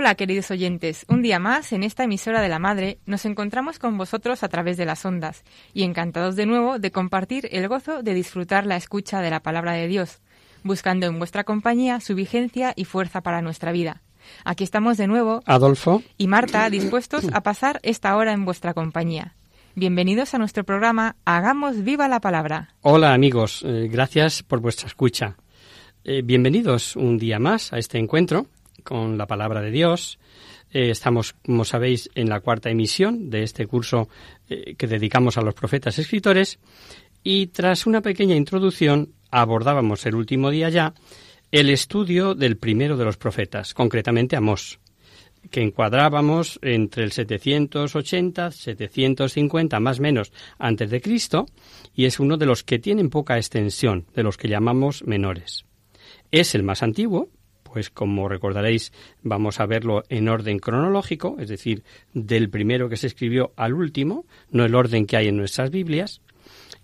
Hola queridos oyentes, un día más en esta emisora de la Madre nos encontramos con vosotros a través de las ondas y encantados de nuevo de compartir el gozo de disfrutar la escucha de la palabra de Dios, buscando en vuestra compañía su vigencia y fuerza para nuestra vida. Aquí estamos de nuevo Adolfo. y Marta dispuestos a pasar esta hora en vuestra compañía. Bienvenidos a nuestro programa Hagamos viva la palabra. Hola amigos, eh, gracias por vuestra escucha. Eh, bienvenidos un día más a este encuentro con la palabra de Dios. Eh, estamos, como sabéis, en la cuarta emisión de este curso eh, que dedicamos a los profetas escritores y tras una pequeña introducción abordábamos el último día ya el estudio del primero de los profetas, concretamente Amós, que encuadrábamos entre el 780, 750 más o menos antes de Cristo y es uno de los que tienen poca extensión, de los que llamamos menores. Es el más antiguo, pues como recordaréis vamos a verlo en orden cronológico, es decir, del primero que se escribió al último, no el orden que hay en nuestras Biblias,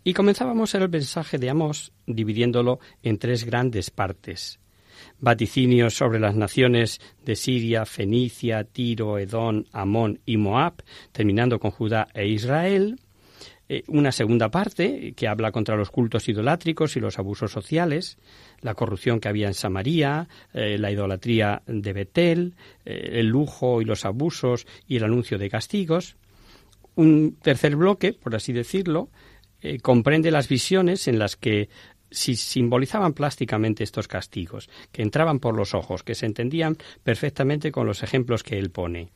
y comenzábamos el mensaje de Amós dividiéndolo en tres grandes partes. Vaticinios sobre las naciones de Siria, Fenicia, Tiro, Edón, Amón y Moab, terminando con Judá e Israel. Eh, una segunda parte que habla contra los cultos idolátricos y los abusos sociales, la corrupción que había en Samaria, eh, la idolatría de Betel, eh, el lujo y los abusos y el anuncio de castigos. Un tercer bloque, por así decirlo, eh, comprende las visiones en las que si simbolizaban plásticamente estos castigos, que entraban por los ojos, que se entendían perfectamente con los ejemplos que él pone.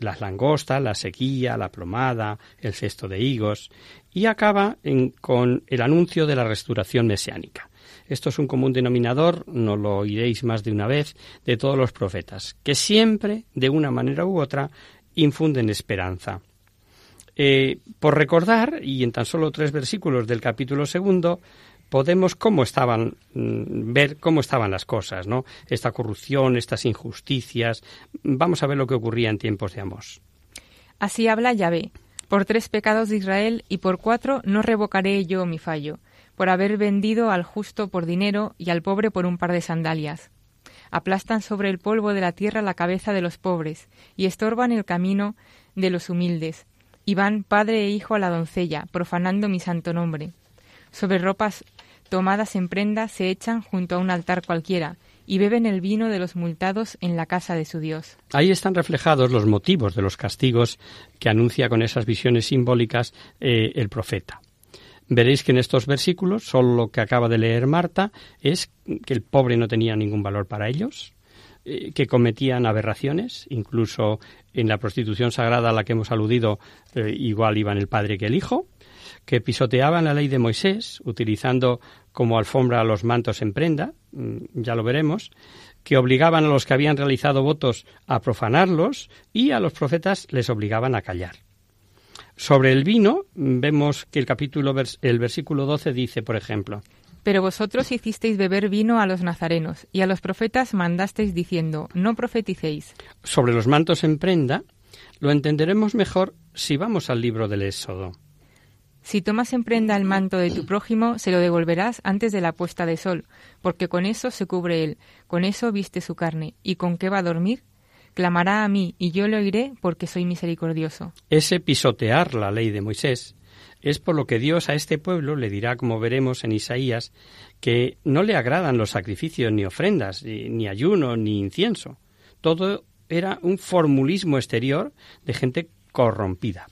Las langostas, la sequía, la plomada, el cesto de higos, y acaba en- con el anuncio de la restauración mesiánica. Esto es un común denominador, no lo oiréis más de una vez, de todos los profetas, que siempre, de una manera u otra, infunden esperanza. Eh, por recordar, y en tan solo tres versículos del capítulo segundo, podemos cómo estaban mm, ver cómo estaban las cosas, ¿no? Esta corrupción, estas injusticias. Vamos a ver lo que ocurría en tiempos de Amós. Así habla Yahvé. Por tres pecados de Israel y por cuatro no revocaré yo mi fallo, por haber vendido al justo por dinero y al pobre por un par de sandalias. Aplastan sobre el polvo de la tierra la cabeza de los pobres y estorban el camino de los humildes. Y van padre e hijo a la doncella, profanando mi santo nombre. Sobre ropas tomadas en prenda se echan junto a un altar cualquiera, y beben el vino de los multados en la casa de su Dios. Ahí están reflejados los motivos de los castigos que anuncia con esas visiones simbólicas eh, el profeta. Veréis que en estos versículos, solo lo que acaba de leer Marta, es que el pobre no tenía ningún valor para ellos, eh, que cometían aberraciones, incluso en la prostitución sagrada a la que hemos aludido, eh, igual iban el padre que el hijo, que pisoteaban la ley de Moisés, utilizando como alfombra los mantos en prenda, mm, ya lo veremos, que obligaban a los que habían realizado votos a profanarlos y a los profetas les obligaban a callar. Sobre el vino, vemos que el capítulo, el versículo 12 dice, por ejemplo, Pero vosotros hicisteis beber vino a los nazarenos, y a los profetas mandasteis diciendo, no profeticéis. sobre los mantos en prenda, lo entenderemos mejor si vamos al libro del Éxodo. Si tomas en prenda el manto de tu prójimo, se lo devolverás antes de la puesta de sol, porque con eso se cubre él, con eso viste su carne, y con qué va a dormir. A mí, y yo le oiré, porque soy misericordioso. Ese pisotear la ley de Moisés es por lo que Dios a este pueblo le dirá, como veremos en Isaías, que no le agradan los sacrificios ni ofrendas, ni ayuno, ni incienso. Todo era un formulismo exterior de gente corrompida.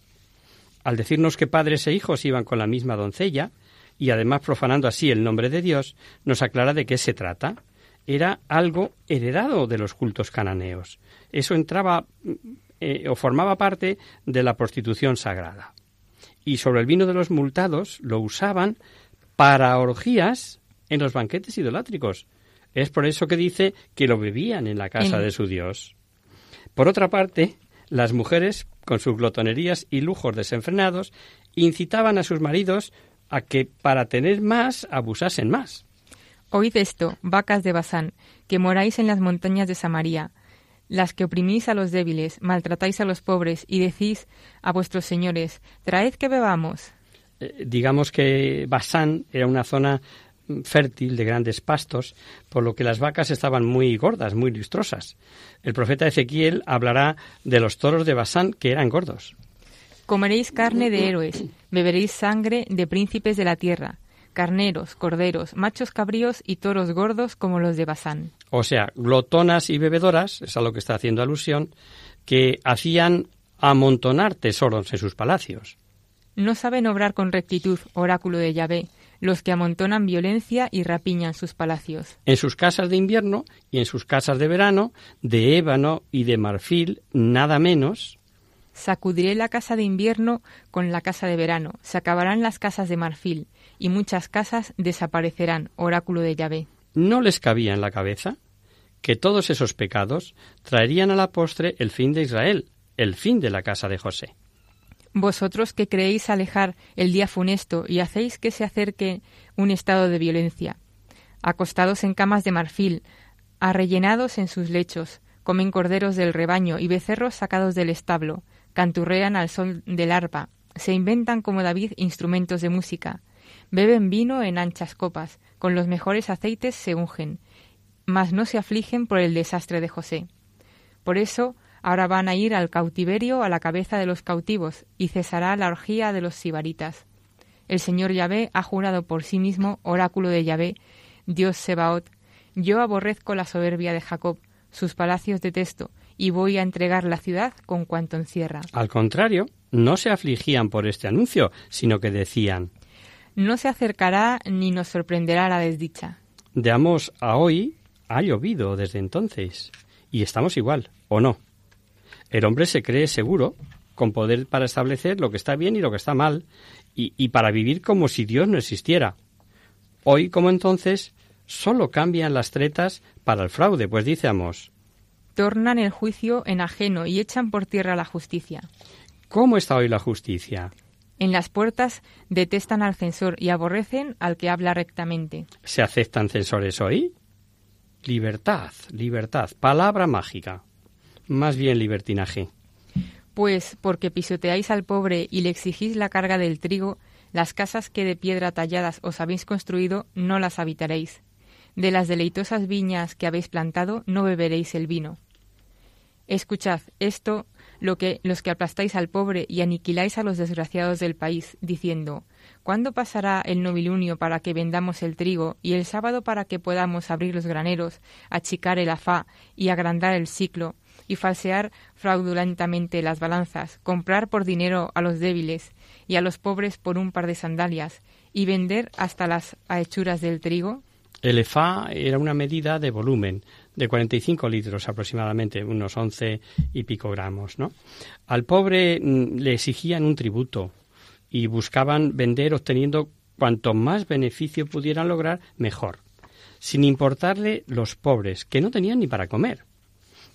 Al decirnos que padres e hijos iban con la misma doncella, y además profanando así el nombre de Dios, nos aclara de qué se trata. Era algo heredado de los cultos cananeos. Eso entraba eh, o formaba parte de la prostitución sagrada. Y sobre el vino de los multados lo usaban para orgías en los banquetes idolátricos. Es por eso que dice que lo bebían en la casa de su Dios. Por otra parte, las mujeres, con sus glotonerías y lujos desenfrenados, incitaban a sus maridos a que para tener más abusasen más. Oíd esto, vacas de Basán, que moráis en las montañas de Samaria, las que oprimís a los débiles, maltratáis a los pobres y decís a vuestros señores, traed que bebamos. Eh, digamos que Basán era una zona fértil de grandes pastos, por lo que las vacas estaban muy gordas, muy lustrosas. El profeta Ezequiel hablará de los toros de Basán que eran gordos. Comeréis carne de héroes, beberéis sangre de príncipes de la tierra, carneros, corderos, machos cabríos y toros gordos como los de Basán. O sea, glotonas y bebedoras, es a lo que está haciendo alusión, que hacían amontonar tesoros en sus palacios. No saben obrar con rectitud, oráculo de Yahvé, los que amontonan violencia y rapiñan sus palacios. En sus casas de invierno y en sus casas de verano, de ébano y de marfil, nada menos. Sacudiré la casa de invierno con la casa de verano, se acabarán las casas de marfil, y muchas casas desaparecerán, oráculo de Yahvé. ¿No les cabía en la cabeza que todos esos pecados traerían a la postre el fin de Israel, el fin de la casa de José? Vosotros que creéis alejar el día funesto y hacéis que se acerque un estado de violencia, acostados en camas de marfil, arrellenados en sus lechos, comen corderos del rebaño y becerros sacados del establo, canturrean al sol del arpa, se inventan como David instrumentos de música, beben vino en anchas copas, con los mejores aceites se ungen, mas no se afligen por el desastre de José. Por eso Ahora van a ir al cautiverio a la cabeza de los cautivos y cesará la orgía de los sibaritas. El Señor Yahvé ha jurado por sí mismo, oráculo de Yahvé, Dios Sebaot, yo aborrezco la soberbia de Jacob, sus palacios detesto, y voy a entregar la ciudad con cuanto encierra. Al contrario, no se afligían por este anuncio, sino que decían No se acercará ni nos sorprenderá la desdicha. De Amos a hoy ha llovido desde entonces, y estamos igual, ¿o no? El hombre se cree seguro con poder para establecer lo que está bien y lo que está mal, y, para vivir como si Dios no existiera. Hoy, como entonces, solo cambian las tretas para el fraude, pues dice Amos. Tornan el juicio en ajeno y echan por tierra la justicia. ¿Cómo está hoy la justicia? En las puertas detestan al censor y aborrecen al que habla rectamente. ¿Se aceptan censores hoy? Libertad, libertad, palabra mágica más bien libertinaje. Pues porque pisoteáis al pobre y le exigís la carga del trigo, las casas que de piedra talladas os habéis construido no las habitaréis. De las deleitosas viñas que habéis plantado no beberéis el vino. Escuchad esto, lo que los que aplastáis al pobre y aniquiláis a los desgraciados del país, diciendo ¿Cuándo pasará el novilunio para que vendamos el trigo y el sábado para que podamos abrir los graneros, achicar el afá y agrandar el ciclo, y falsear fraudulentamente las balanzas, comprar por dinero a los débiles y a los pobres por un par de sandalias, y vender hasta las hechuras del trigo? El EFA era una medida de volumen, de 45 litros aproximadamente, unos 11 y pico gramos. ¿no? Al pobre mm, le exigían un tributo y buscaban vender obteniendo cuanto más beneficio pudieran lograr, mejor, sin importarle los pobres, que no tenían ni para comer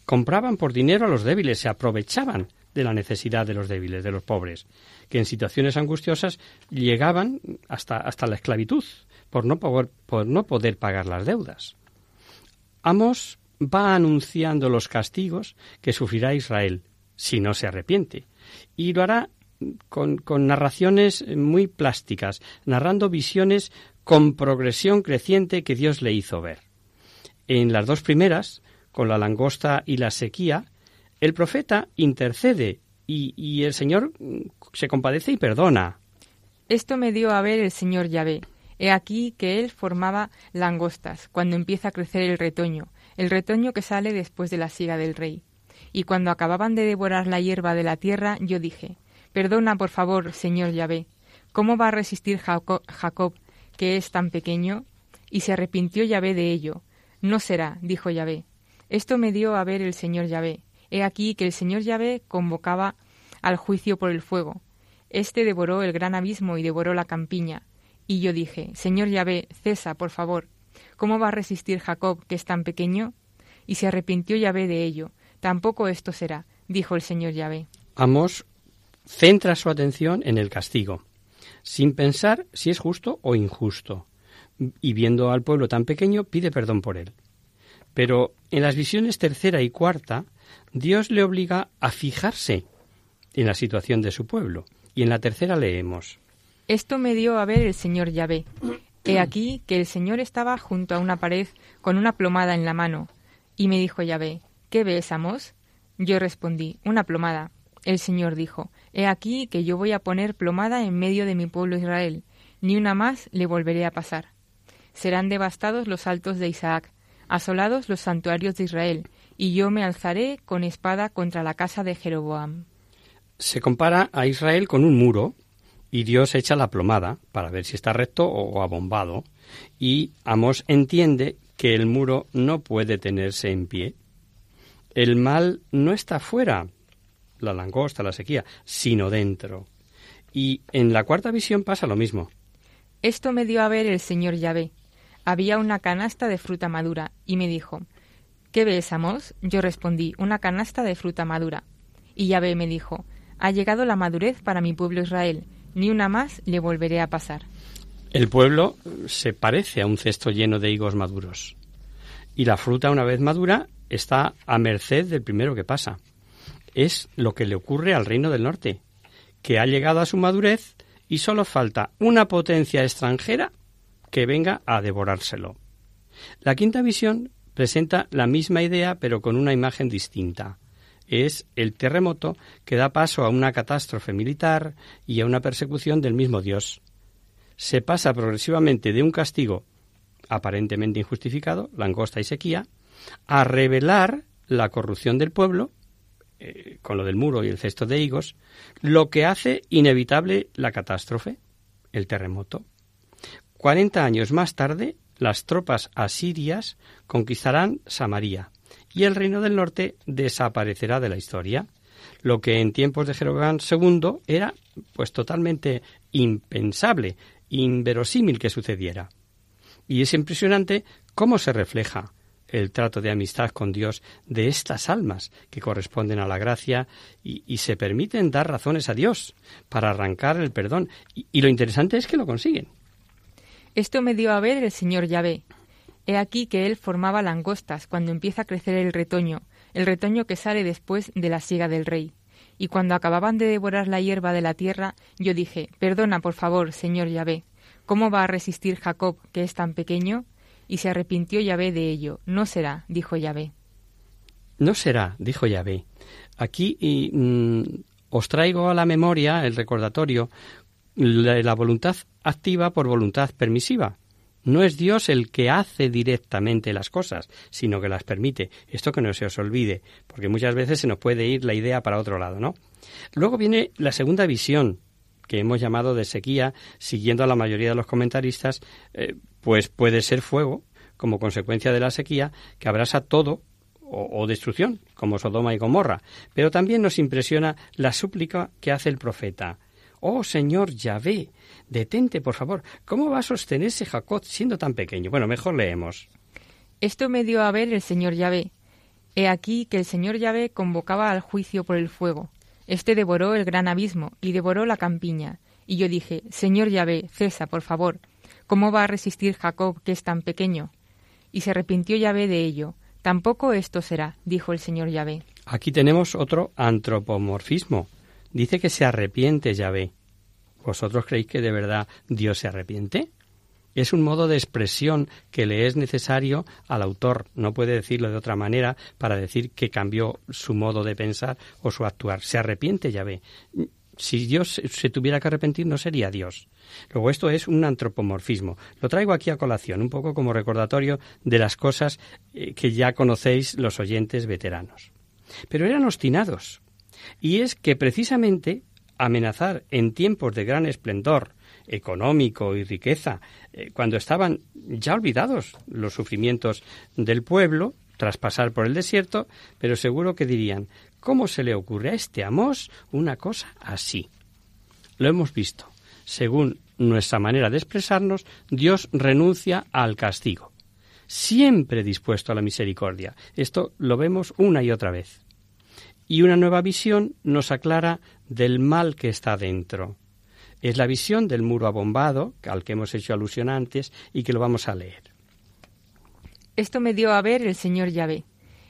compraban por dinero a los débiles, se aprovechaban de la necesidad de los débiles, de los pobres, que en situaciones angustiosas llegaban hasta, hasta la esclavitud por no, poder, por no poder pagar las deudas. Amos va anunciando los castigos que sufrirá Israel si no se arrepiente, y lo hará con, con narraciones muy plásticas, narrando visiones con progresión creciente que Dios le hizo ver. En las dos primeras, con la langosta y la sequía, el profeta intercede y, el Señor se compadece y perdona. Esto me dio a ver el Señor Yahvé. He aquí que él formaba langostas cuando empieza a crecer el retoño, el retoño que sale después de la siga del rey. Y cuando acababan de devorar la hierba de la tierra, yo dije, Perdona, por favor, señor Yahvé, ¿cómo va a resistir Jacob, que es tan pequeño? Y se arrepintió Yahvé de ello. No será, dijo Yahvé. Esto me dio a ver el señor Yahvé. He aquí que el señor Yahvé convocaba al juicio por el fuego. Este devoró el gran abismo y devoró la campiña. Y yo dije, Señor Yahvé, cesa, por favor. ¿Cómo va a resistir Jacob, que es tan pequeño? Y se arrepintió Yahvé de ello. Tampoco esto será, dijo el Señor Yahvé. Amos centra su atención en el castigo, sin pensar si es justo o injusto, y viendo al pueblo tan pequeño pide perdón por él. Pero en las visiones tercera y cuarta, Dios le obliga a fijarse en la situación de su pueblo. Y en la tercera leemos. Esto me dio a ver el señor Yahvé. He aquí que el señor estaba junto a una pared con una plomada en la mano. Y me dijo Yahvé, ¿qué ves, Amos? Yo respondí, una plomada. El señor dijo, He aquí que yo voy a poner plomada en medio de mi pueblo Israel, ni una más le volveré a pasar. Serán devastados los altos de Isaac, asolados los santuarios de Israel, y yo me alzaré con espada contra la casa de Jeroboam. Se compara a Israel con un muro, y Dios echa la plomada para ver si está recto o abombado, y Amos entiende que el muro no puede tenerse en pie. El mal no está fuera, la langosta, la sequía, sino dentro. Y en la cuarta visión pasa lo mismo. Esto me dio a ver el señor Yahvé. Había una canasta de fruta madura, y me dijo, ¿Qué ves, Amos? Yo respondí, una canasta de fruta madura. Y Yahvé me dijo, Ha llegado la madurez para mi pueblo Israel, ni una más le volveré a pasar. El pueblo se parece a un cesto lleno de higos maduros. Y la fruta, una vez madura, está a merced del primero que pasa es lo que le ocurre al Reino del Norte, que ha llegado a su madurez y solo falta una potencia extranjera que venga a devorárselo. La quinta visión presenta la misma idea pero con una imagen distinta. Es el terremoto que da paso a una catástrofe militar y a una persecución del mismo Dios. Se pasa progresivamente de un castigo aparentemente injustificado, langosta y sequía, a revelar la corrupción del pueblo eh, con lo del muro y el cesto de higos, lo que hace inevitable la catástrofe, el terremoto. Cuarenta años más tarde, las tropas asirias conquistarán Samaria y el reino del norte desaparecerá de la historia, lo que en tiempos de Jeroboam II era pues totalmente impensable, inverosímil que sucediera. Y es impresionante cómo se refleja el trato de amistad con Dios de estas almas que corresponden a la gracia y, se permiten dar razones a Dios para arrancar el perdón. Y, y, lo interesante es que lo consiguen. Esto me dio a ver el señor Yahvé. He aquí que él formaba langostas cuando empieza a crecer el retoño, el retoño que sale después de la siga del rey. Y cuando acababan de devorar la hierba de la tierra, yo dije, Perdona, por favor, señor Yahvé, ¿cómo va a resistir Jacob, que es tan pequeño? Y se arrepintió Yahvé de ello. No será, dijo Yahvé. No será, dijo Yahvé. Aquí mm, os traigo a la memoria el recordatorio la, la voluntad activa por voluntad permisiva. No es Dios el que hace directamente las cosas, sino que las permite. Esto que no se os olvide, porque muchas veces se nos puede ir la idea para otro lado, ¿no? Luego viene la segunda visión, que hemos llamado de sequía, siguiendo a la mayoría de los comentaristas, eh, pues puede ser fuego, como consecuencia de la sequía, que abrasa todo o, destrucción, como Sodoma y Gomorra. Pero también nos impresiona la súplica que hace el profeta. Oh Señor Yahvé, detente, por favor. ¿Cómo va a sostenerse Jacob siendo tan pequeño? Bueno, mejor leemos. Esto me dio a ver el Señor Yahvé. He aquí que el Señor Yahvé convocaba al juicio por el fuego. Este devoró el gran abismo y devoró la campiña. Y yo dije, Señor Yahvé, cesa, por favor. ¿Cómo va a resistir Jacob, que es tan pequeño? Y se arrepintió Yahvé de ello. Tampoco esto será, dijo el Señor Yahvé. Aquí tenemos otro antropomorfismo. Dice que se arrepiente Yahvé. ¿Vosotros creéis que de verdad Dios se arrepiente? Es un modo de expresión que le es necesario al autor. No puede decirlo de otra manera para decir que cambió su modo de pensar o su actuar. Se arrepiente Yahvé. Si Dios se tuviera que arrepentir, no sería Dios. Luego, esto es un antropomorfismo. Lo traigo aquí a colación, un poco como recordatorio de las cosas eh, que ya conocéis los oyentes veteranos. Pero eran obstinados. Y es que precisamente amenazar en tiempos de gran esplendor económico y riqueza, eh, cuando estaban ya olvidados los sufrimientos del pueblo tras pasar por el desierto, pero seguro que dirían, ¿cómo se le ocurre a este Amos una cosa así? Lo hemos visto. Según nuestra manera de expresarnos, Dios renuncia al castigo, siempre dispuesto a la misericordia. Esto lo vemos una y otra vez. Y una nueva visión nos aclara del mal que está dentro. Es la visión del muro abombado, al que hemos hecho alusión antes y que lo vamos a leer. Esto me dio a ver el señor Yahvé.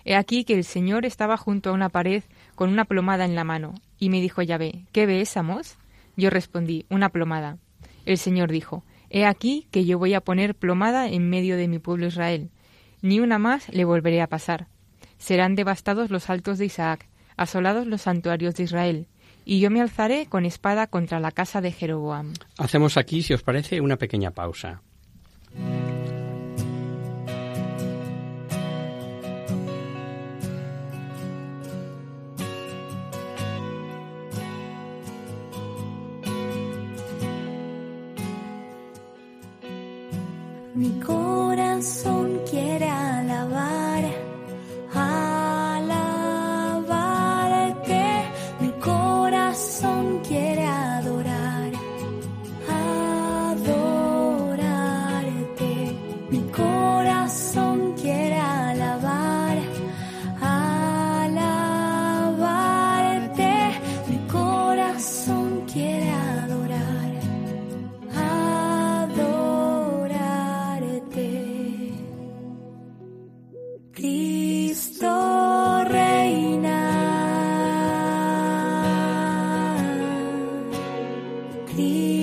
He aquí que el señor estaba junto a una pared con una plomada en la mano, y me dijo Yahvé, ¿qué ves, Amos? Yo respondí, una plomada. El señor dijo, He aquí que yo voy a poner plomada en medio de mi pueblo Israel. Ni una más le volveré a pasar. Serán devastados los altos de Isaac, asolados los santuarios de Israel, y yo me alzaré con espada contra la casa de Jeroboam. Hacemos aquí, si os parece, una pequeña pausa. Mi corazón Cristo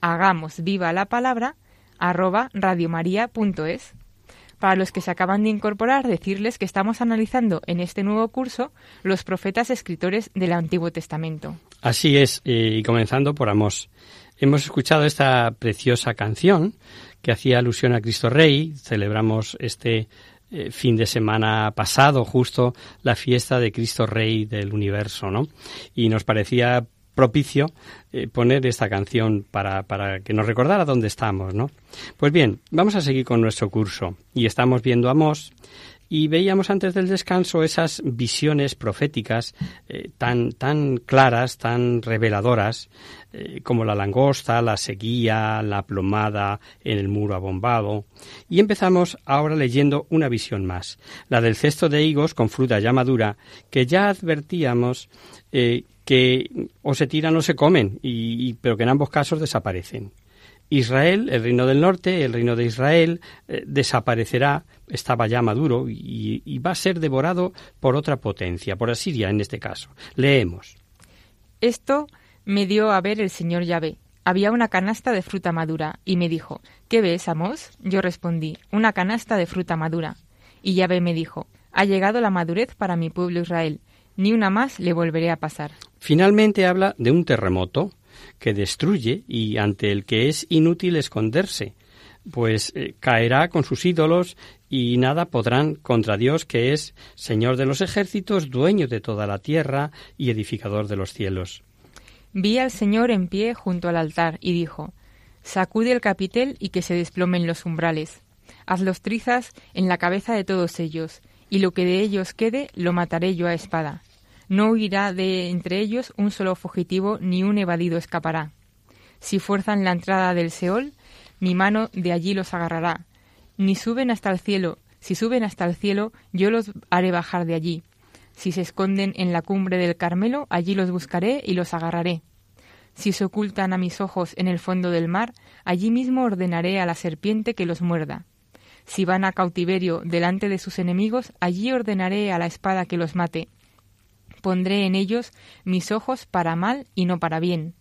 hagamos viva la palabra arroba radiomaria.es. Para los que se acaban de incorporar, decirles que estamos analizando en este nuevo curso los profetas escritores del Antiguo Testamento. Así es, y comenzando por Amós. Hemos escuchado esta preciosa canción que hacía alusión a Cristo Rey. Celebramos este eh, fin de semana pasado justo la fiesta de Cristo Rey del universo, ¿no? Y nos parecía propicio eh, poner esta canción para, para, que nos recordara dónde estamos, ¿no? Pues bien, vamos a seguir con nuestro curso y estamos viendo a Mos y veíamos antes del descanso esas visiones proféticas eh, tan, tan claras, tan reveladoras, eh, como la langosta, la sequía, la plomada en el muro abombado. Y empezamos ahora leyendo una visión más, la del cesto de higos con fruta ya madura, que ya advertíamos que o se tiran o se comen, y, pero que en ambos casos desaparecen. Israel, el reino del norte, el reino de Israel, eh, desaparecerá, estaba ya maduro y, y, va a ser devorado por otra potencia, por Asiria en este caso. Leemos. Esto me dio a ver el señor Yahvé. Había una canasta de fruta madura y me dijo, ¿qué ves, Amos? Yo respondí, una canasta de fruta madura. Y Yahvé me dijo, ha llegado la madurez para mi pueblo Israel, ni una más le volveré a pasar. Finalmente habla de un terremoto que destruye y ante el que es inútil esconderse, pues eh, caerá con sus ídolos y nada podrán contra Dios que es Señor de los ejércitos, dueño de toda la tierra y edificador de los cielos. Vi al Señor en pie junto al altar y dijo, Sacude el capitel y que se desplomen los umbrales. Haz los trizas en la cabeza de todos ellos, y lo que de ellos quede lo mataré yo a espada. No huirá de entre ellos un solo fugitivo, ni un evadido escapará. Si fuerzan la entrada del Seol, mi mano de allí los agarrará. Ni suben hasta el cielo, si suben hasta el cielo, yo los haré bajar de allí. Si se esconden en la cumbre del Carmelo, allí los buscaré y los agarraré. Si se ocultan a mis ojos en el fondo del mar, allí mismo ordenaré a la serpiente que los muerda. Si van a cautiverio delante de sus enemigos, allí ordenaré a la espada que los mate pondré en ellos mis ojos para mal y no para bien.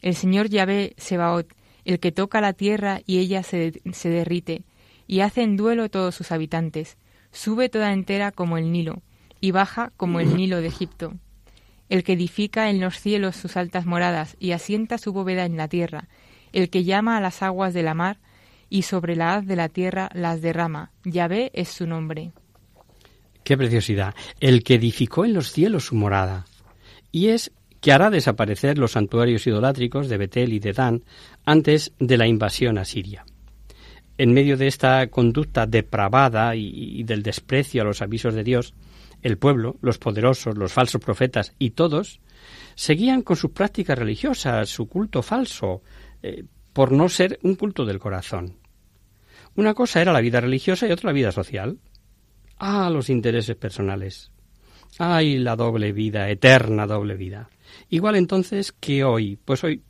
El Señor Yahvé Sebaot, el que toca la tierra y ella se, se derrite, y hace en duelo todos sus habitantes, sube toda entera como el Nilo, y baja como el Nilo de Egipto. El que edifica en los cielos sus altas moradas y asienta su bóveda en la tierra, el que llama a las aguas de la mar y sobre la haz de la tierra las derrama. Yahvé es su nombre. Qué preciosidad. El que edificó en los cielos su morada. Y es que hará desaparecer los santuarios idolátricos de Betel y de Dan antes de la invasión a Siria. En medio de esta conducta depravada y, del desprecio a los avisos de Dios, el pueblo, los poderosos, los falsos profetas y todos seguían con sus prácticas religiosas, su culto falso, eh, por no ser un culto del corazón. Una cosa era la vida religiosa y otra la vida social. Ah, los intereses personales. Ay, la doble vida, eterna doble vida. Igual entonces que hoy, pues hoy,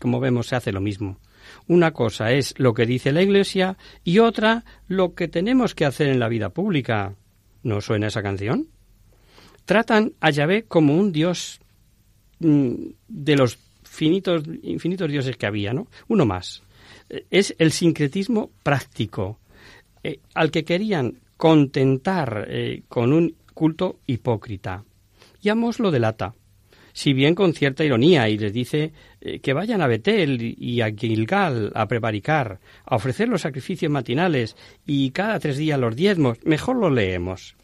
como vemos, se hace lo mismo. Una cosa es lo que dice la Iglesia y otra lo que tenemos que hacer en la vida pública. ¿No suena esa canción? Tratan a Yahvé como un dios mm, de los finitos, infinitos dioses que había, ¿no? Uno más. Es el sincretismo práctico, eh, al que querían contentar eh, con un culto hipócrita. Y Amos lo delata, si bien con cierta ironía, y les dice eh, que vayan a Betel y a Gilgal a prevaricar, a ofrecer los sacrificios matinales y cada tres días los diezmos. Mejor lo leemos.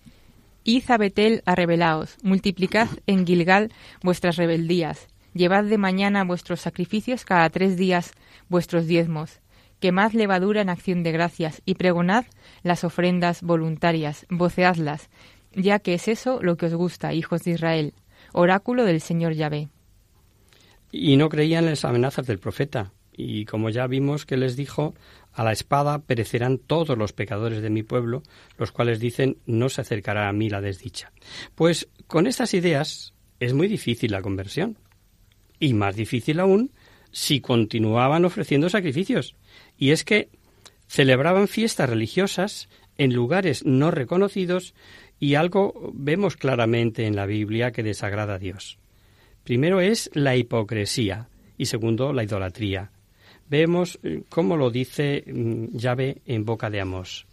Id a Betel a rebelaos, multiplicad en Gilgal vuestras rebeldías, llevad de mañana vuestros sacrificios cada tres días vuestros diezmos quemad levadura en acción de gracias y pregonad las ofrendas voluntarias, voceadlas, ya que es eso lo que os gusta, hijos de Israel, oráculo del Señor Yahvé. Y no creían las amenazas del profeta, Y como ya vimos que les dijo, a la espada perecerán todos los pecadores de mi pueblo, los cuales dicen no se acercará a mí la desdicha. Pues con estas ideas es muy difícil la conversión. Y más difícil aún si continuaban ofreciendo sacrificios. Y es que celebraban fiestas religiosas en lugares no reconocidos y algo vemos claramente en la Biblia que desagrada a Dios. Primero es la hipocresía y segundo la idolatría. Vemos eh, cómo lo dice mm, Yahvé en boca de Amós.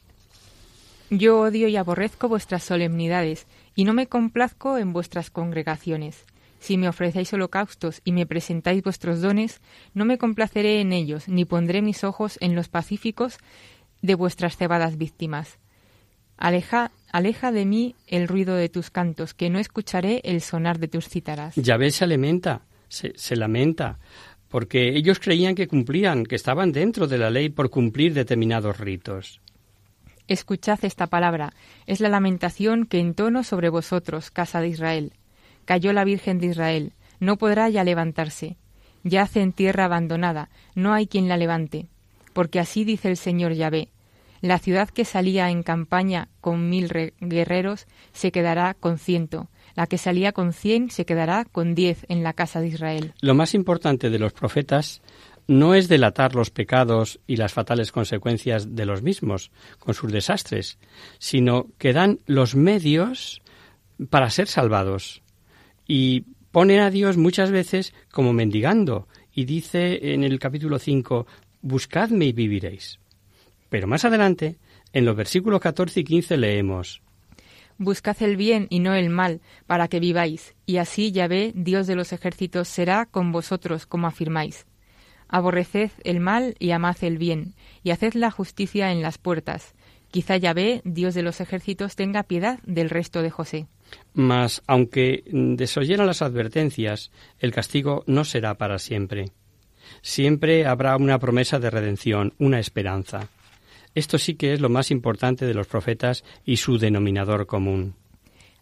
Yo odio y aborrezco vuestras solemnidades, y no me complazco en vuestras congregaciones. Si me ofrecéis holocaustos y me presentáis vuestros dones, no me complaceré en ellos, ni pondré mis ojos en los pacíficos de vuestras cebadas víctimas. Aleja, aleja de mí el ruido de tus cantos, que no escucharé el sonar de tus cítaras. Yahvé se lamenta, se, se lamenta, porque ellos creían que cumplían, que estaban dentro de la ley por cumplir determinados ritos. Escuchad esta palabra, es la lamentación que entono sobre vosotros, casa de Israel. Cayó la Virgen de Israel, no podrá ya levantarse. Yace en tierra abandonada, no hay quien la levante. Porque así dice el Señor Yahvé, la ciudad que salía en campaña con mil guerreros se quedará con ciento. La que salía con cien se quedará con diez en la casa de Israel. Lo más importante de los profetas no es delatar los pecados y las fatales consecuencias de los mismos con sus desastres, sino que dan los medios para ser salvados. Y ponen a Dios muchas veces como mendigando, y dice en el capítulo 5, Buscadme y viviréis. Pero más adelante, en los versículos 14 y 15 leemos Buscad el bien y no el mal, para que viváis, y así Yahvé, Dios de los ejércitos, será con vosotros, como afirmáis. Aborreced el mal y amad el bien, y haced la justicia en las puertas. Quizá Yahvé, Dios de los ejércitos, tenga piedad del resto de José. Mas, aunque desoyeran las advertencias, el castigo no será para siempre. Siempre habrá una promesa de redención, una esperanza. Esto sí que es lo más importante de los profetas y su denominador común.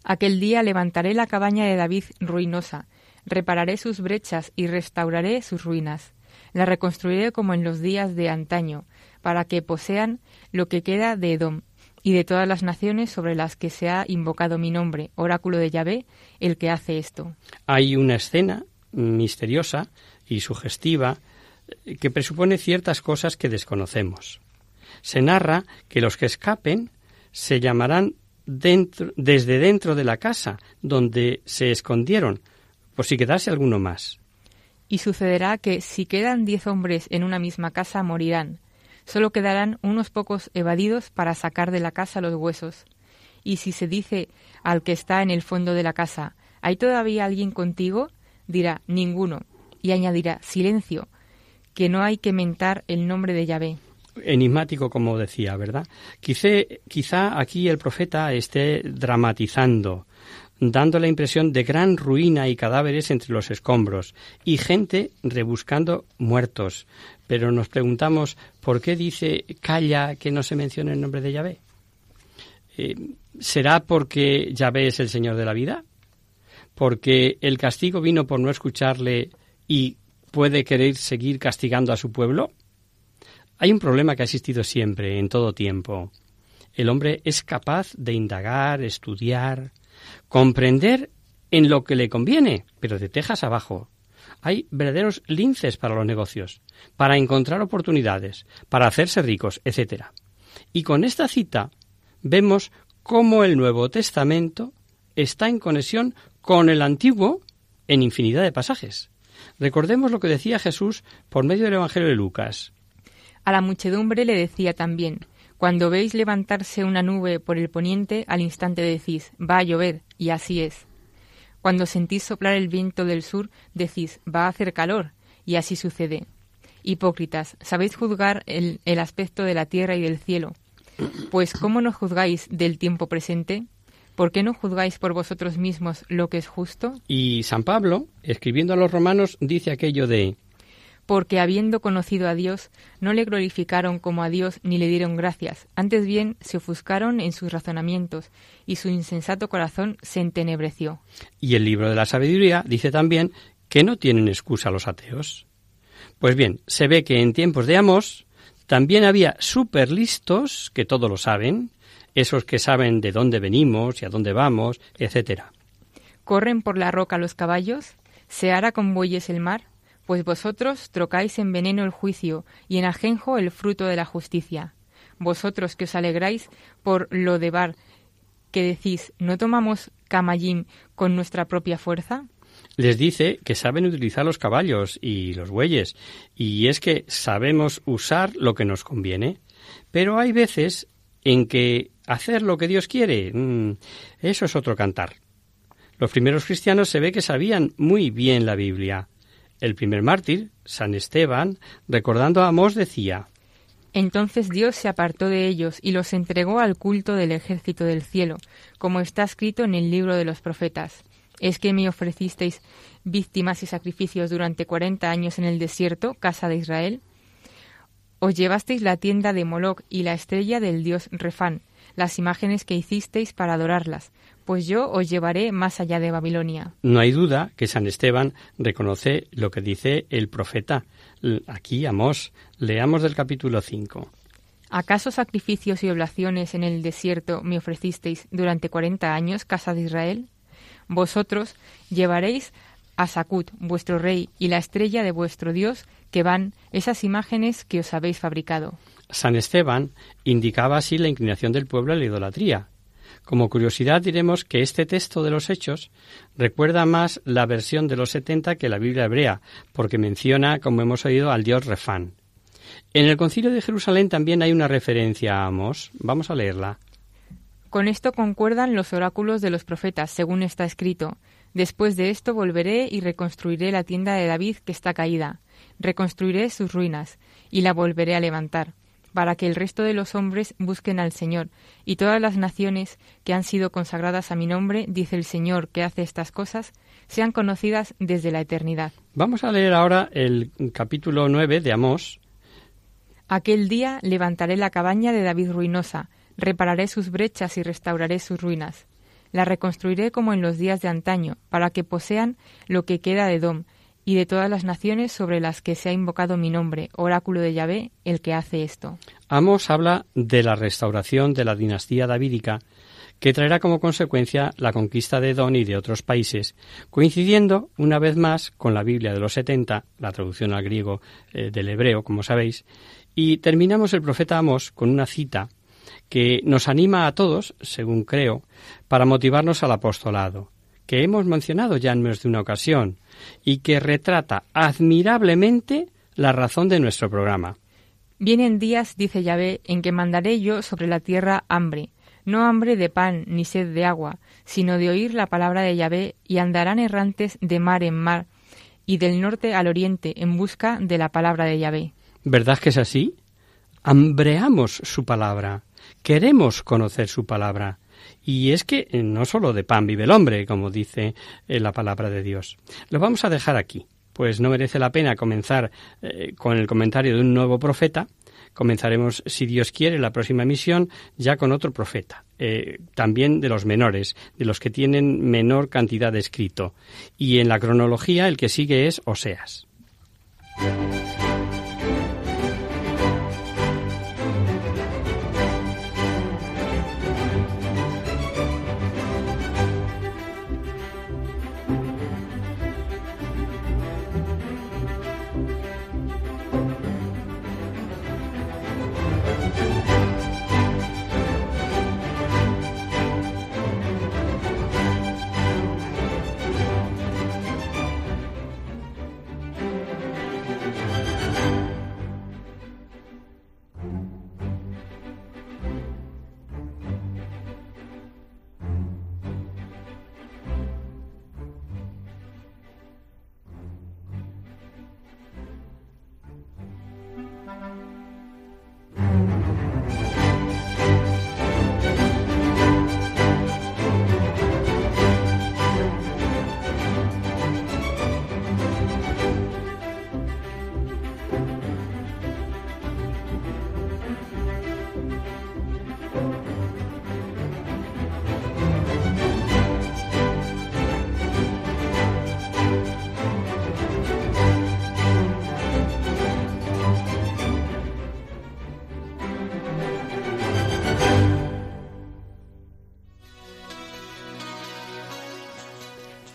Aquel día levantaré la cabaña de David ruinosa, repararé sus brechas y restauraré sus ruinas. La reconstruiré como en los días de antaño, para que posean lo que queda de Edom y de todas las naciones sobre las que se ha invocado mi nombre, oráculo de Yahvé, el que hace esto. Hay una escena misteriosa y sugestiva eh, que presupone ciertas cosas que desconocemos se narra que los que escapen se llamarán dentro, desde dentro de la casa donde se escondieron, por si quedase alguno más. Y sucederá que si quedan diez hombres en una misma casa morirán. Solo quedarán unos pocos evadidos para sacar de la casa los huesos. Y si se dice al que está en el fondo de la casa, ¿hay todavía alguien contigo? dirá, ninguno. Y añadirá, silencio, que no hay que mentar el nombre de Yahvé enigmático, como decía, ¿verdad? Quizá, quizá aquí el profeta esté dramatizando, dando la impresión de gran ruina y cadáveres entre los escombros y gente rebuscando muertos. Pero nos preguntamos, ¿por qué dice calla que no se mencione el nombre de Yahvé? Eh, ¿Será porque Yahvé es el Señor de la vida? ¿Porque el castigo vino por no escucharle y puede querer seguir castigando a su pueblo? Hay un problema que ha existido siempre, en todo tiempo. El hombre es capaz de indagar, estudiar, comprender en lo que le conviene, pero de tejas abajo. Hay verdaderos linces para los negocios, para encontrar oportunidades, para hacerse ricos, etc. Y con esta cita vemos cómo el Nuevo Testamento está en conexión con el Antiguo en infinidad de pasajes. Recordemos lo que decía Jesús por medio del Evangelio de Lucas. A la muchedumbre le decía también, Cuando veis levantarse una nube por el poniente, al instante decís, va a llover, y así es. Cuando sentís soplar el viento del sur, decís, va a hacer calor, y así sucede. Hipócritas, ¿sabéis juzgar el, el aspecto de la tierra y del cielo? Pues ¿cómo no juzgáis del tiempo presente? ¿Por qué no juzgáis por vosotros mismos lo que es justo? Y San Pablo, escribiendo a los romanos, dice aquello de porque habiendo conocido a Dios, no le glorificaron como a Dios ni le dieron gracias, antes bien se ofuscaron en sus razonamientos, y su insensato corazón se entenebreció. Y el libro de la sabiduría dice también que no tienen excusa los ateos, Pues bien, se ve que en tiempos de Amos también había superlistos, que todo lo saben, esos que saben de dónde venimos y a dónde vamos, etcétera. ¿Corren por la roca los caballos? ¿Se hará con bueyes el mar? Pues vosotros trocáis en veneno el juicio y en ajenjo el fruto de la justicia. Vosotros que os alegráis por lo de Bar, que decís, ¿no tomamos Camayim con nuestra propia fuerza? les dice que saben utilizar los caballos y los bueyes, y es que sabemos usar lo que nos conviene. Pero hay veces en que hacer lo que Dios quiere, mm, eso es otro cantar. Los primeros cristianos se ve que sabían muy bien la Biblia. El primer mártir, San Esteban, recordando a Amós, decía Entonces Dios se apartó de ellos y los entregó al culto del ejército del cielo, como está escrito en el libro de los profetas. ¿Es que me ofrecisteis víctimas y sacrificios durante cuarenta años en el desierto, casa de Israel? Os llevasteis la tienda de Moloc y la estrella del dios Refán, las imágenes que hicisteis para adorarlas, pues yo os llevaré más allá de Babilonia. No hay duda que San Esteban reconoce lo que dice el profeta. Aquí, Amós, leamos del capítulo 5. ¿Acaso sacrificios y oblaciones en el desierto me ofrecisteis durante cuarenta años, casa de Israel? Vosotros llevaréis a Sacut, vuestro rey, y la estrella de vuestro Dios, que van esas imágenes que os habéis fabricado. San Esteban indicaba así la inclinación del pueblo a la idolatría. Como curiosidad diremos que este texto de los Hechos recuerda más la versión de los 70 que la Biblia hebrea, porque menciona, como hemos oído, al dios Refán. En el concilio de Jerusalén también hay una referencia a Amos. Vamos a leerla. Con esto concuerdan los oráculos de los profetas, según está escrito. Después de esto volveré y reconstruiré la tienda de David que está caída. Reconstruiré sus ruinas y la volveré a levantar, para que el resto de los hombres busquen al Señor, y todas las naciones que han sido consagradas a mi nombre, dice el Señor que hace estas cosas, sean conocidas desde la eternidad. Vamos a leer ahora el capítulo 9 de Amós. Aquel día levantaré la cabaña de David ruinosa, repararé sus brechas y restauraré sus ruinas. La reconstruiré como en los días de antaño, para que posean lo que queda de Dom y de todas las naciones sobre las que se ha invocado mi nombre, oráculo de Yahvé, el que hace esto. Amos habla de la restauración de la dinastía davídica, que traerá como consecuencia la conquista de Don y de otros países, coincidiendo una vez más con la Biblia de los 70, la traducción al griego eh, del hebreo, como sabéis, y terminamos el profeta Amos con una cita que nos anima a todos, según creo, para motivarnos al apostolado, que hemos mencionado ya en más de una ocasión, y que retrata admirablemente la razón de nuestro programa. Vienen días, dice Yahvé, en que mandaré yo sobre la tierra hambre, no hambre de pan ni sed de agua, sino de oír la palabra de Yahvé, y andarán errantes de mar en mar, y del norte al oriente, en busca de la palabra de Yahvé. ¿Verdad que es así? Hambreamos su palabra. Queremos conocer su palabra. Y es que eh, no solo de pan vive el hombre, como dice eh, la palabra de Dios. Lo vamos a dejar aquí, pues no merece la pena comenzar eh, con el comentario de un nuevo profeta. Comenzaremos, si Dios quiere, la próxima emisión ya con otro profeta, también de los menores, de los que tienen menor cantidad de escrito. Y en la cronología el que sigue es Oseas.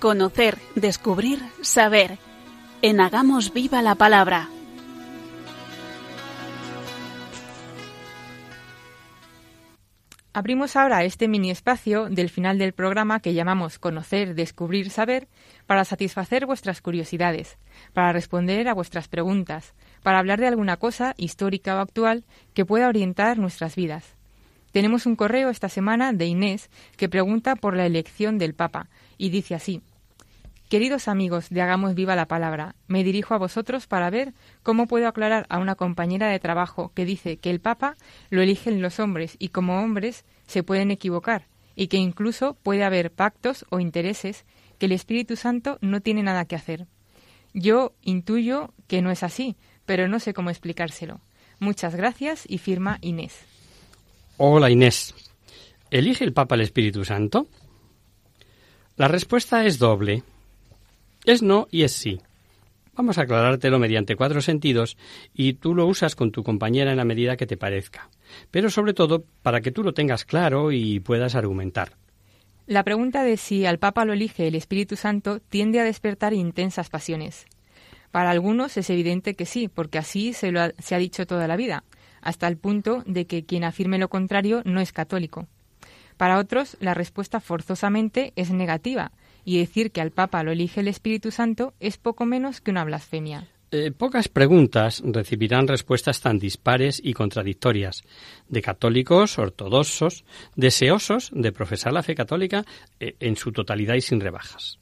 Conocer, descubrir, saber. En Hagamos Viva la Palabra. Abrimos ahora este mini espacio del final del programa que llamamos Conocer, Descubrir, Saber para satisfacer vuestras curiosidades, para responder a vuestras preguntas, para hablar de alguna cosa histórica o actual que pueda orientar nuestras vidas. Tenemos un correo esta semana de Inés que pregunta por la elección del Papa y dice así. Queridos amigos de Hagamos Viva la Palabra, me dirijo a vosotros para ver cómo puedo aclarar a una compañera de trabajo que dice que el Papa lo eligen los hombres y como hombres se pueden equivocar y que incluso puede haber pactos o intereses que el Espíritu Santo no tiene nada que hacer. Yo intuyo que no es así, pero no sé cómo explicárselo. Muchas gracias y firma Inés. Hola Inés. ¿Elige el Papa el Espíritu Santo? La respuesta es doble. Es no y es sí. Vamos a aclarártelo mediante cuatro sentidos y tú lo usas con tu compañera en la medida que te parezca. Pero sobre todo para que tú lo tengas claro y puedas argumentar. La pregunta de si al Papa lo elige el Espíritu Santo tiende a despertar intensas pasiones. Para algunos es evidente que sí, porque así se, lo se ha dicho toda la vida hasta el punto de que quien afirme lo contrario no es católico. Para otros, la respuesta forzosamente es negativa, y decir que al Papa lo elige el Espíritu Santo es poco menos que una blasfemia. Eh, pocas preguntas recibirán respuestas tan dispares y contradictorias de católicos ortodoxos deseosos de profesar la fe católica eh, en su totalidad y sin rebajas.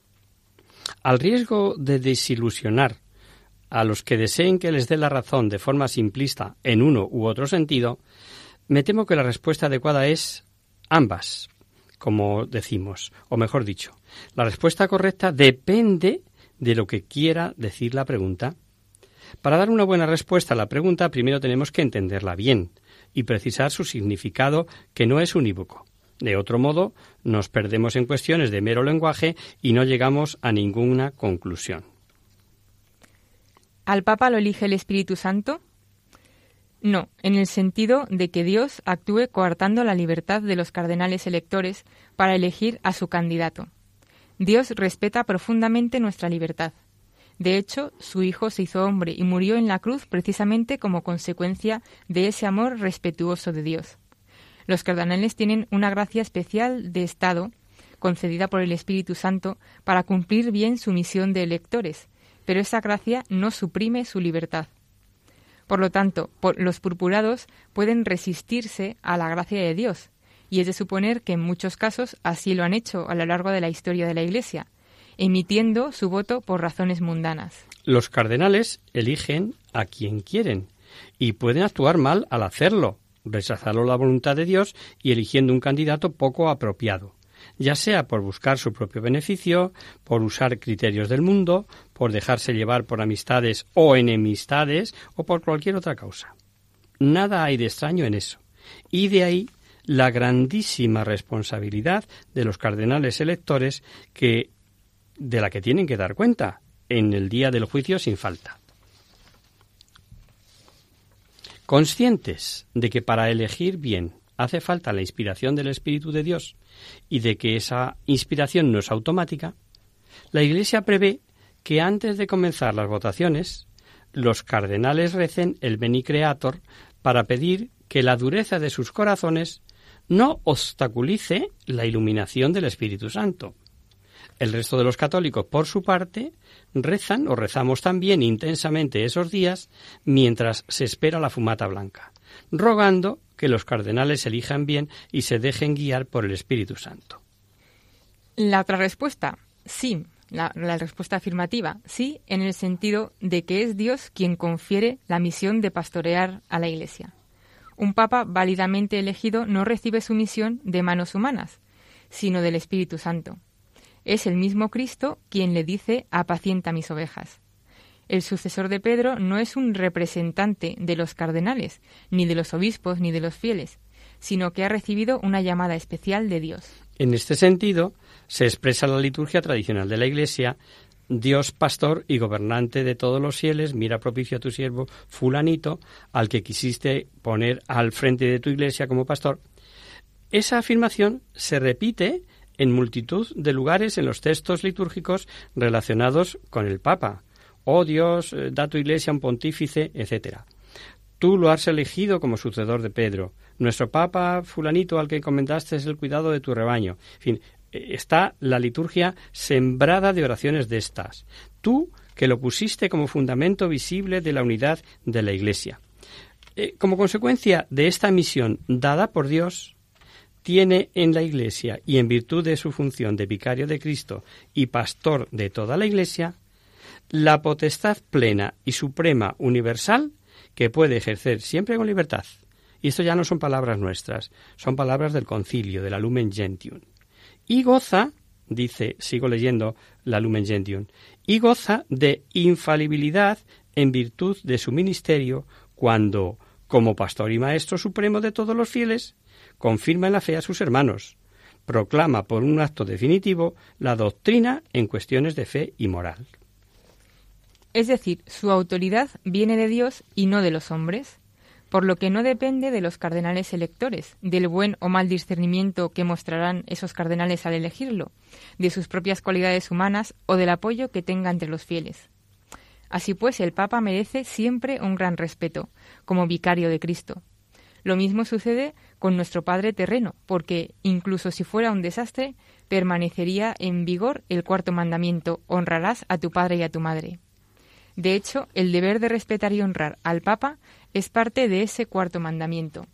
Al riesgo de desilusionar a los que deseen que les dé la razón de forma simplista en uno u otro sentido, me temo que la respuesta adecuada es ambas, como decimos, o mejor dicho, la respuesta correcta depende de lo que quiera decir la pregunta. Para dar una buena respuesta a la pregunta, primero tenemos que entenderla bien y precisar su significado, que no es unívoco. De otro modo, nos perdemos en cuestiones de mero lenguaje y no llegamos a ninguna conclusión. ¿Al Papa lo elige el Espíritu Santo? No, en el sentido de que Dios actúe coartando la libertad de los cardenales electores para elegir a su candidato. Dios respeta profundamente nuestra libertad. De hecho, su Hijo se hizo hombre y murió en la cruz precisamente como consecuencia de ese amor respetuoso de Dios. Los cardenales tienen una gracia especial de Estado, concedida por el Espíritu Santo, para cumplir bien su misión de electores, pero esa gracia no suprime su libertad. Por lo tanto, los purpurados pueden resistirse a la gracia de Dios, y es de suponer que en muchos casos así lo han hecho a lo largo de la historia de la Iglesia, emitiendo su voto por razones mundanas. Los cardenales eligen a quien quieren y pueden actuar mal al hacerlo, rechazarlo la voluntad de Dios y eligiendo un candidato poco apropiado ya sea por buscar su propio beneficio, por usar criterios del mundo, por dejarse llevar por amistades o enemistades o por cualquier otra causa. Nada hay de extraño en eso. Y de ahí la grandísima responsabilidad de los cardenales electores que de la que tienen que dar cuenta en el día del juicio sin falta. Conscientes de que para elegir bien hace falta la inspiración del Espíritu de Dios y de que esa inspiración no es automática, la Iglesia prevé que antes de comenzar las votaciones, los cardenales recen el Beni Creator para pedir que la dureza de sus corazones no obstaculice la iluminación del Espíritu Santo. El resto de los católicos, por su parte, rezan o rezamos también intensamente esos días mientras se espera la fumata blanca, rogando que los cardenales elijan bien y se dejen guiar por el Espíritu Santo. La otra respuesta, sí, la, la, respuesta afirmativa, sí, en el sentido de que es Dios quien confiere la misión de pastorear a la Iglesia. Un papa válidamente elegido no recibe su misión de manos humanas, sino del Espíritu Santo. Es el mismo Cristo quien le dice apacienta mis ovejas. El sucesor de Pedro no es un representante de los cardenales, ni de los obispos, ni de los fieles, sino que ha recibido una llamada especial de Dios. En este sentido, se expresa la liturgia tradicional de la Iglesia Dios pastor y gobernante de todos los fieles, mira propicio a tu siervo fulanito, al que quisiste poner al frente de tu iglesia como pastor. Esa afirmación se repite en multitud de lugares en los textos litúrgicos relacionados con el Papa. Oh Dios, eh, da tu iglesia un pontífice, etc. Tú lo has elegido como sucedor de Pedro. Nuestro Papa fulanito al que encomendaste es el cuidado de tu rebaño. En fin, eh, está la liturgia sembrada de oraciones de estas. Tú que lo pusiste como fundamento visible de la unidad de la Iglesia. Eh, como consecuencia de esta misión dada por Dios, tiene en la Iglesia y en virtud de su función de vicario de Cristo y pastor de toda la Iglesia, la potestad plena y suprema universal que puede ejercer siempre con libertad. Y esto ya no son palabras nuestras, son palabras del concilio, de la Lumen Gentium. Y goza, dice, sigo leyendo la Lumen Gentium, y goza de infalibilidad en virtud de su ministerio cuando, como pastor y maestro supremo de todos los fieles, confirma en la fe a sus hermanos, proclama por un acto definitivo la doctrina en cuestiones de fe y moral. Es decir, su autoridad viene de Dios y no de los hombres, por lo que no depende de los cardenales electores, del buen o mal discernimiento que mostrarán esos cardenales al elegirlo, de sus propias cualidades humanas o del apoyo que tenga entre los fieles. Así pues, el Papa merece siempre un gran respeto, como vicario de Cristo. Lo mismo sucede con nuestro Padre terreno, porque, incluso si fuera un desastre, permanecería en vigor el cuarto mandamiento, honrarás a tu padre y a tu madre. De hecho, el deber de respetar y honrar al Papa es parte de ese cuarto mandamiento.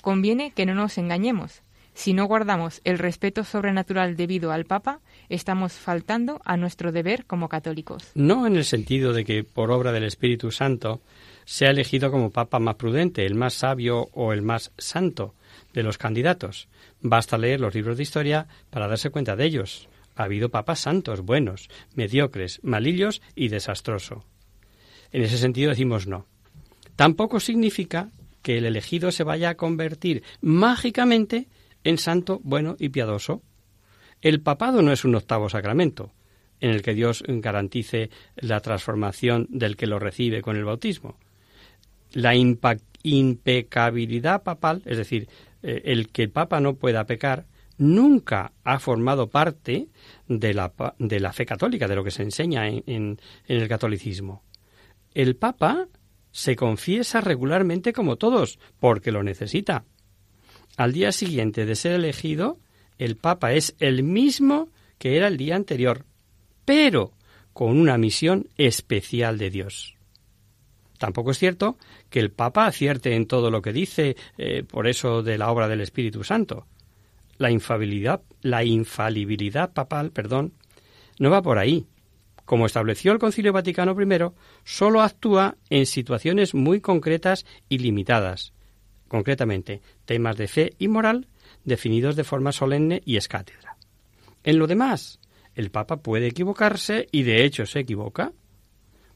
Conviene que no nos engañemos. Si no guardamos el respeto sobrenatural debido al Papa, estamos faltando a nuestro deber como católicos. No en el sentido de que por obra del Espíritu Santo sea elegido como Papa más prudente, el más sabio o el más santo de los candidatos. Basta leer los libros de historia para darse cuenta de ellos. Ha habido papas santos, buenos, mediocres, malillos y desastroso. En ese sentido decimos no. Tampoco significa que el elegido se vaya a convertir mágicamente en santo, bueno y piadoso. El papado no es un octavo sacramento, en el que Dios garantice la transformación del que lo recibe con el bautismo. La impecabilidad papal, es decir, eh, el que el papa no pueda pecar, nunca ha formado parte de la, de la fe católica, de lo que se enseña en, el catolicismo. El papa se confiesa regularmente como todos, porque lo necesita. Al día siguiente de ser elegido, el Papa es el mismo que era el día anterior, pero con una misión especial de Dios. Tampoco es cierto que el Papa acierte en todo lo que dice, eh, por eso de la obra del Espíritu Santo. La infalibilidad, la infalibilidad papal, perdón, no va por ahí, como estableció el Concilio Vaticano I, solo actúa en situaciones muy concretas y limitadas, concretamente temas de fe y moral definidos de forma solemne y escátedra. En lo demás, el Papa puede equivocarse y de hecho se equivoca.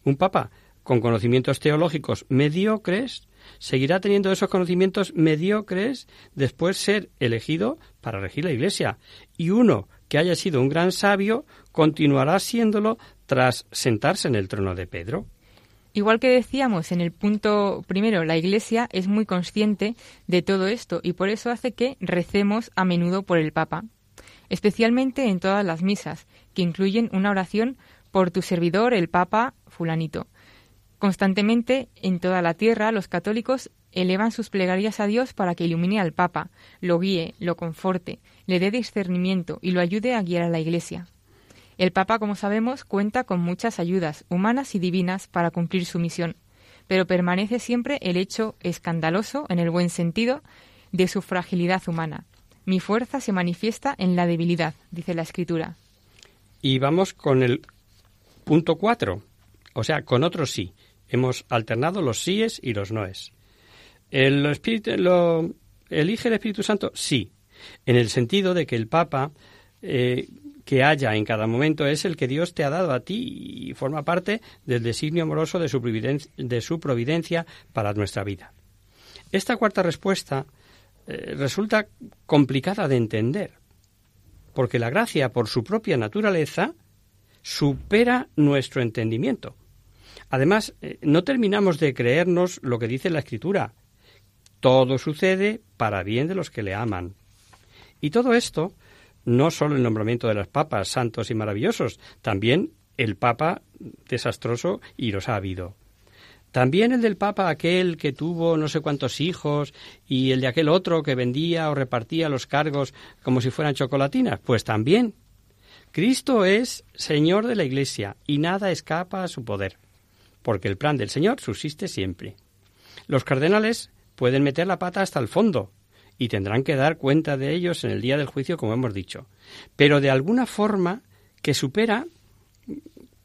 Un Papa con conocimientos teológicos mediocres seguirá teniendo esos conocimientos mediocres después ser elegido para regir la Iglesia. Y uno que haya sido un gran sabio continuará siéndolo tras sentarse en el trono de Pedro. Igual que decíamos en el punto primero, la Iglesia es muy consciente de todo esto y por eso hace que recemos a menudo por el Papa, especialmente en todas las misas, que incluyen una oración por tu servidor, el Papa fulanito. Constantemente en toda la tierra los católicos elevan sus plegarias a Dios para que ilumine al Papa, lo guíe, lo conforte, le dé discernimiento y lo ayude a guiar a la Iglesia. El Papa, como sabemos, cuenta con muchas ayudas humanas y divinas para cumplir su misión, pero permanece siempre el hecho escandaloso, en el buen sentido, de su fragilidad humana. Mi fuerza se manifiesta en la debilidad, dice la Escritura. Y vamos con el punto cuatro, o sea, con otro sí. Hemos alternado los síes y los noes. ¿El espíritu, ¿Elige el Espíritu Santo? Sí, en el sentido de que el Papa eh, que haya en cada momento es el que Dios te ha dado a ti y forma parte del designio amoroso de su, providencia, de su providencia para nuestra vida. Esta cuarta respuesta eh, resulta complicada de entender, porque la gracia, por su propia naturaleza, supera nuestro entendimiento. Además, eh, no terminamos de creernos lo que dice la Escritura. Todo sucede para bien de los que le aman. Y todo esto no solo el nombramiento de los papas santos y maravillosos, también el papa desastroso y los ha habido. También el del Papa aquel que tuvo no sé cuántos hijos y el de aquel otro que vendía o repartía los cargos como si fueran chocolatinas. Pues también. Cristo es Señor de la Iglesia y nada escapa a su poder, porque el plan del Señor subsiste siempre. Los cardenales pueden meter la pata hasta el fondo y tendrán que dar cuenta de ellos en el día del juicio, como hemos dicho, pero de alguna forma que supera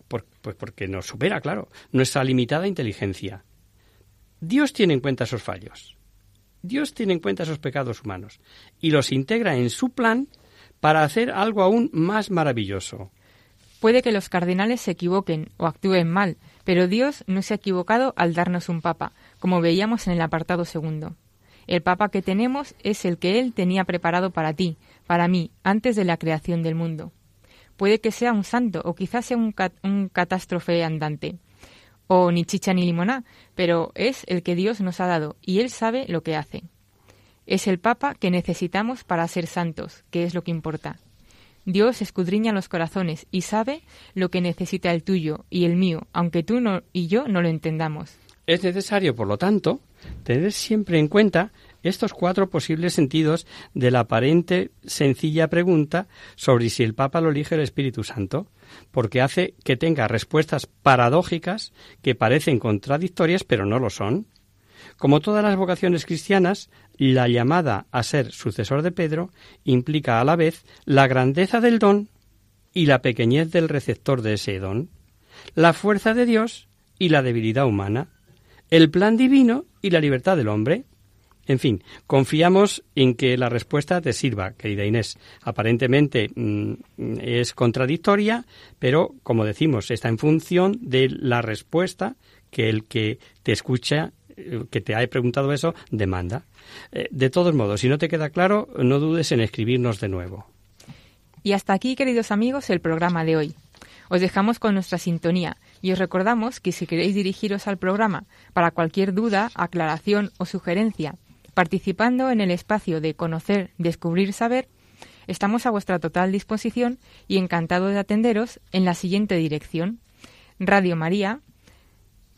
pues porque nos supera, claro, nuestra limitada inteligencia. Dios tiene en cuenta esos fallos. Dios tiene en cuenta esos pecados humanos y los integra en su plan para hacer algo aún más maravilloso. Puede que los cardenales se equivoquen o actúen mal, pero Dios no se ha equivocado al darnos un papa, como veíamos en el apartado segundo. El papa que tenemos es el que Él tenía preparado para ti, para mí, antes de la creación del mundo. Puede que sea un santo o quizás sea un, catástrofe andante o ni chicha ni limoná, pero es el que Dios nos ha dado y Él sabe lo que hace. Es el Papa que necesitamos para ser santos, que es lo que importa. Dios escudriña los corazones y sabe lo que necesita el tuyo y el mío, aunque tú y yo no lo entendamos. Es necesario, por lo tanto, tener siempre en cuenta estos cuatro posibles sentidos de la aparente sencilla pregunta sobre si el Papa lo elige el Espíritu Santo, porque hace que tenga respuestas paradójicas que parecen contradictorias pero no lo son. Como todas las vocaciones cristianas, la llamada a ser sucesor de Pedro implica a la vez la grandeza del don y la pequeñez del receptor de ese don, la fuerza de Dios y la debilidad humana, el plan divino y la libertad del hombre, en fin, confiamos en que la respuesta te sirva, querida Inés. Aparentemente mm, es contradictoria, pero, como decimos, está en función de la respuesta que el que te escucha, que te ha preguntado eso, demanda. Eh, de todos modos, si no te queda claro, no dudes en escribirnos de nuevo. Y hasta aquí, queridos amigos, el programa de hoy. Os dejamos con nuestra sintonía y os recordamos que si queréis dirigiros al programa para cualquier duda, aclaración o sugerencia, Participando en el espacio de conocer, descubrir, saber, estamos a vuestra total disposición y encantado de atenderos en la siguiente dirección. Radio María,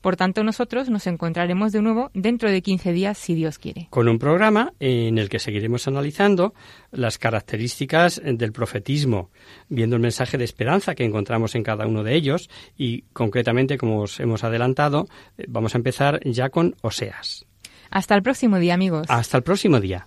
Por tanto, nosotros nos encontraremos de nuevo dentro de 15 días, si Dios quiere. Con un programa en el que seguiremos analizando las características del profetismo, viendo el mensaje de esperanza que encontramos en cada uno de ellos y, concretamente, como os hemos adelantado, eh, vamos a empezar ya con Oseas. Hasta el próximo día, amigos. Hasta el próximo día.